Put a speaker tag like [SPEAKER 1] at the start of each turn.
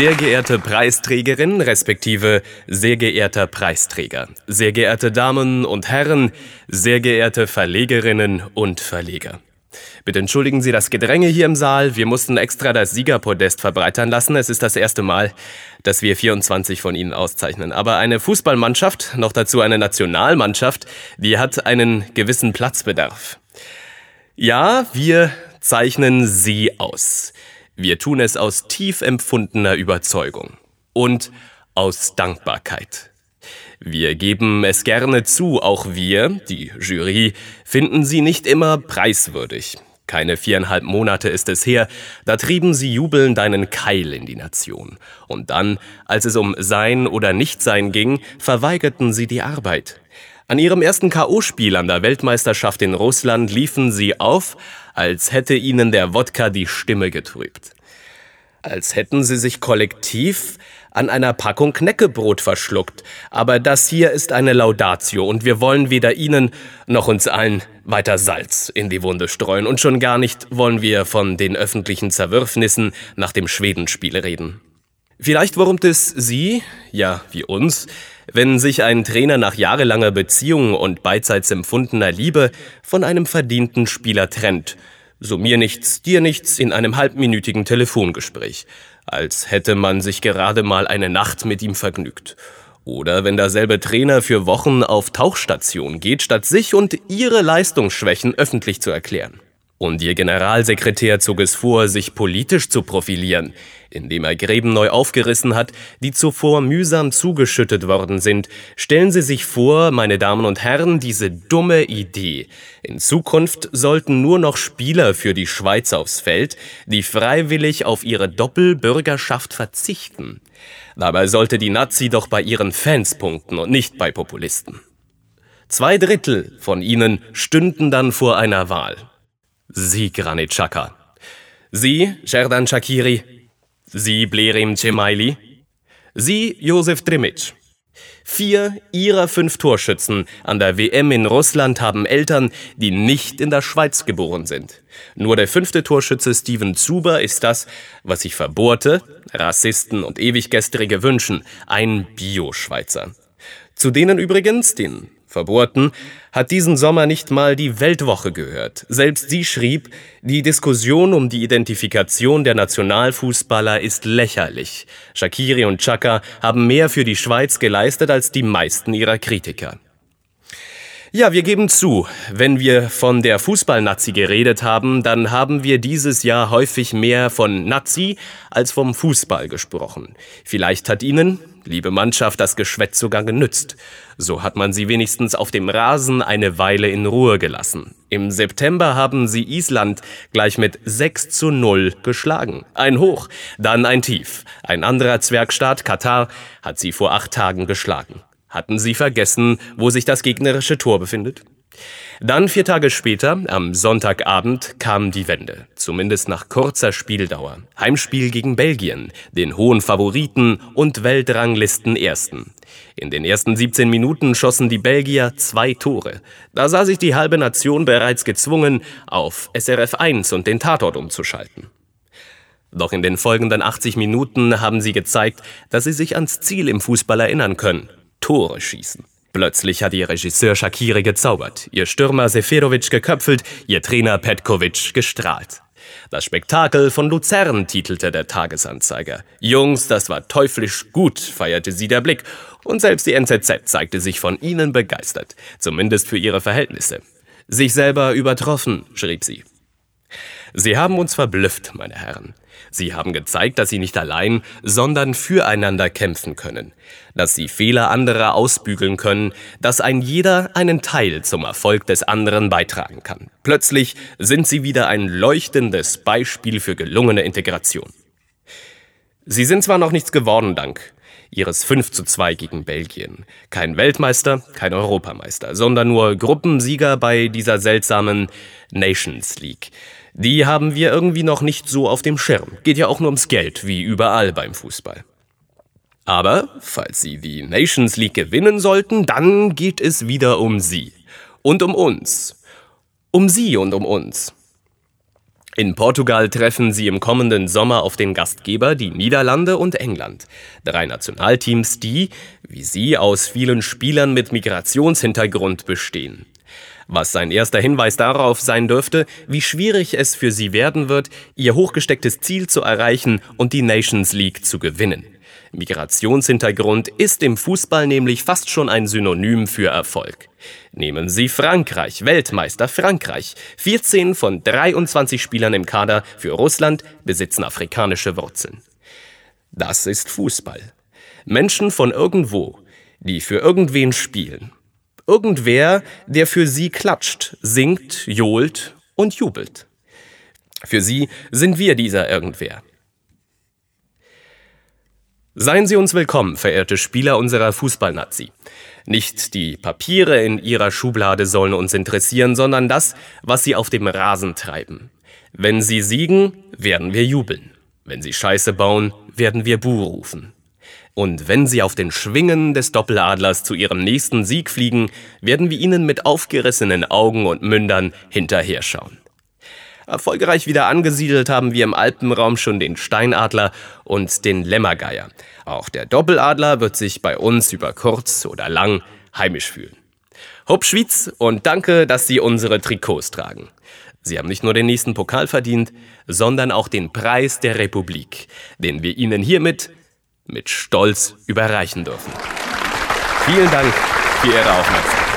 [SPEAKER 1] Sehr geehrte Preisträgerin, respektive sehr geehrter Preisträger, sehr geehrte Damen und Herren, sehr geehrte Verlegerinnen und Verleger. Bitte entschuldigen Sie das Gedränge hier im Saal. Wir mussten extra das Siegerpodest verbreitern lassen. Es ist das erste Mal, dass wir 24 von Ihnen auszeichnen. Aber eine Fußballmannschaft, noch dazu eine Nationalmannschaft, die hat einen gewissen Platzbedarf. Ja, wir zeichnen Sie aus. Wir tun es aus tief empfundener Überzeugung und aus Dankbarkeit. Wir geben es gerne zu, auch wir, die Jury, finden sie nicht immer preiswürdig. Keine viereinhalb Monate ist es her, da trieben sie jubelnd einen Keil in die Nation. Und dann, als es um Sein oder Nichtsein ging, verweigerten sie die Arbeit. An ihrem ersten K.O.-Spiel an der Weltmeisterschaft in Russland liefen sie auf, als hätte ihnen der Wodka die Stimme getrübt. Als hätten sie sich kollektiv an einer Packung Knäckebrot verschluckt. Aber das hier ist eine Laudatio und wir wollen weder Ihnen noch uns allen weiter Salz in die Wunde streuen. Und schon gar nicht wollen wir von den öffentlichen Zerwürfnissen nach dem Schwedenspiel reden. Vielleicht wurmt es Sie, ja, wie uns, wenn sich ein Trainer nach jahrelanger Beziehung und beidseits empfundener Liebe von einem verdienten Spieler trennt – so mir nichts, dir nichts in einem halbminütigen Telefongespräch, als hätte man sich gerade mal eine Nacht mit ihm vergnügt. Oder wenn derselbe Trainer für Wochen auf Tauchstation geht, statt sich und ihre Leistungsschwächen öffentlich zu erklären. Und ihr Generalsekretär zog es vor, sich politisch zu profilieren, indem er Gräben neu aufgerissen hat, die zuvor mühsam zugeschüttet worden sind. Stellen Sie sich vor, meine Damen und Herren, diese dumme Idee. In Zukunft sollten nur noch Spieler für die Schweiz aufs Feld, die freiwillig auf ihre Doppelbürgerschaft verzichten. Dabei sollte die Nazi doch bei ihren Fans punkten und nicht bei Populisten. Zwei Drittel von ihnen stünden dann vor einer Wahl. Sie, Granit Xhaka. Sie, Sherdan Shakiri. Sie, Blerim Cemaili. Sie, Josef Drimic. Vier ihrer fünf Torschützen an der WM in Russland haben Eltern, die nicht in der Schweiz geboren sind. Nur der fünfte Torschütze Steven Zuber ist das, was sich Verbohrte, Rassisten und Ewiggestrige wünschen, ein Bio-Schweizer. Zu denen übrigens, den Verbohrten, hat diesen Sommer nicht mal die Weltwoche gehört. Selbst sie schrieb, die Diskussion um die Identifikation der Nationalfußballer ist lächerlich. Shakiri und Chaka haben mehr für die Schweiz geleistet als die meisten ihrer Kritiker. Ja, wir geben zu, wenn wir von der Fußballnazi geredet haben, dann haben wir dieses Jahr häufig mehr von Nazi als vom Fußball gesprochen. Vielleicht hat Ihnen, liebe Mannschaft, das Geschwätz sogar genützt. So hat man sie wenigstens auf dem Rasen eine Weile in Ruhe gelassen. Im September haben sie Island gleich mit 6 zu 0 geschlagen. Ein Hoch, dann ein Tief. Ein anderer Zwergstaat, Katar, hat sie vor acht Tagen geschlagen. Hatten Sie vergessen, wo sich das gegnerische Tor befindet? Dann vier Tage später, am Sonntagabend, kam die Wende, zumindest nach kurzer Spieldauer. Heimspiel gegen Belgien, den hohen Favoriten und Weltranglisten Ersten. In den ersten 17 Minuten schossen die Belgier zwei Tore. Da sah sich die halbe Nation bereits gezwungen, auf SRF 1 und den Tatort umzuschalten. Doch in den folgenden 80 Minuten haben sie gezeigt, dass sie sich ans Ziel im Fußball erinnern können. Tore schießen. Plötzlich hat ihr Regisseur Shakiri gezaubert, ihr Stürmer Seferovic geköpfelt, ihr Trainer Petkovic gestrahlt. Das Spektakel von Luzern titelte der Tagesanzeiger. Jungs, das war teuflisch gut, feierte sie der Blick. Und selbst die NZZ zeigte sich von ihnen begeistert. Zumindest für ihre Verhältnisse. Sich selber übertroffen, schrieb sie. Sie haben uns verblüfft, meine Herren. Sie haben gezeigt, dass sie nicht allein, sondern füreinander kämpfen können, dass sie Fehler anderer ausbügeln können, dass ein jeder einen Teil zum Erfolg des anderen beitragen kann. Plötzlich sind sie wieder ein leuchtendes Beispiel für gelungene Integration. Sie sind zwar noch nichts geworden, dank ihres 5 zu 2 gegen Belgien. Kein Weltmeister, kein Europameister, sondern nur Gruppensieger bei dieser seltsamen Nations League. Die haben wir irgendwie noch nicht so auf dem Schirm. Geht ja auch nur ums Geld, wie überall beim Fußball. Aber falls sie die Nations League gewinnen sollten, dann geht es wieder um sie. Und um uns. Um sie und um uns. In Portugal treffen sie im kommenden Sommer auf den Gastgeber, die Niederlande und England. Drei Nationalteams, die, wie sie, aus vielen Spielern mit Migrationshintergrund bestehen. Was sein erster Hinweis darauf sein dürfte, wie schwierig es für sie werden wird, ihr hochgestecktes Ziel zu erreichen und die Nations League zu gewinnen. Migrationshintergrund ist im Fußball nämlich fast schon ein Synonym für Erfolg. Nehmen Sie Frankreich, Weltmeister Frankreich. 14 von 23 Spielern im Kader für Russland besitzen afrikanische Wurzeln. Das ist Fußball. Menschen von irgendwo, die für irgendwen spielen. Irgendwer, der für sie klatscht, singt, johlt und jubelt. Für sie sind wir dieser Irgendwer. Seien Sie uns willkommen, verehrte Spieler unserer Fußballnazi. Nicht die Papiere in Ihrer Schublade sollen uns interessieren, sondern das, was Sie auf dem Rasen treiben. Wenn Sie siegen, werden wir jubeln. Wenn Sie Scheiße bauen, werden wir Buh rufen. Und wenn Sie auf den Schwingen des Doppeladlers zu Ihrem nächsten Sieg fliegen, werden wir Ihnen mit aufgerissenen Augen und Mündern hinterher schauen. Erfolgreich wieder angesiedelt haben wir im Alpenraum schon den Steinadler und den Lämmergeier. Auch der Doppeladler wird sich bei uns über kurz oder lang heimisch fühlen. Hopp Schwyz und danke, dass Sie unsere Trikots tragen. Sie haben nicht nur den nächsten Pokal verdient, sondern auch den Preis der Republik, den wir Ihnen hiermit mit Stolz überreichen dürfen. Vielen Dank für Ihre Aufmerksamkeit.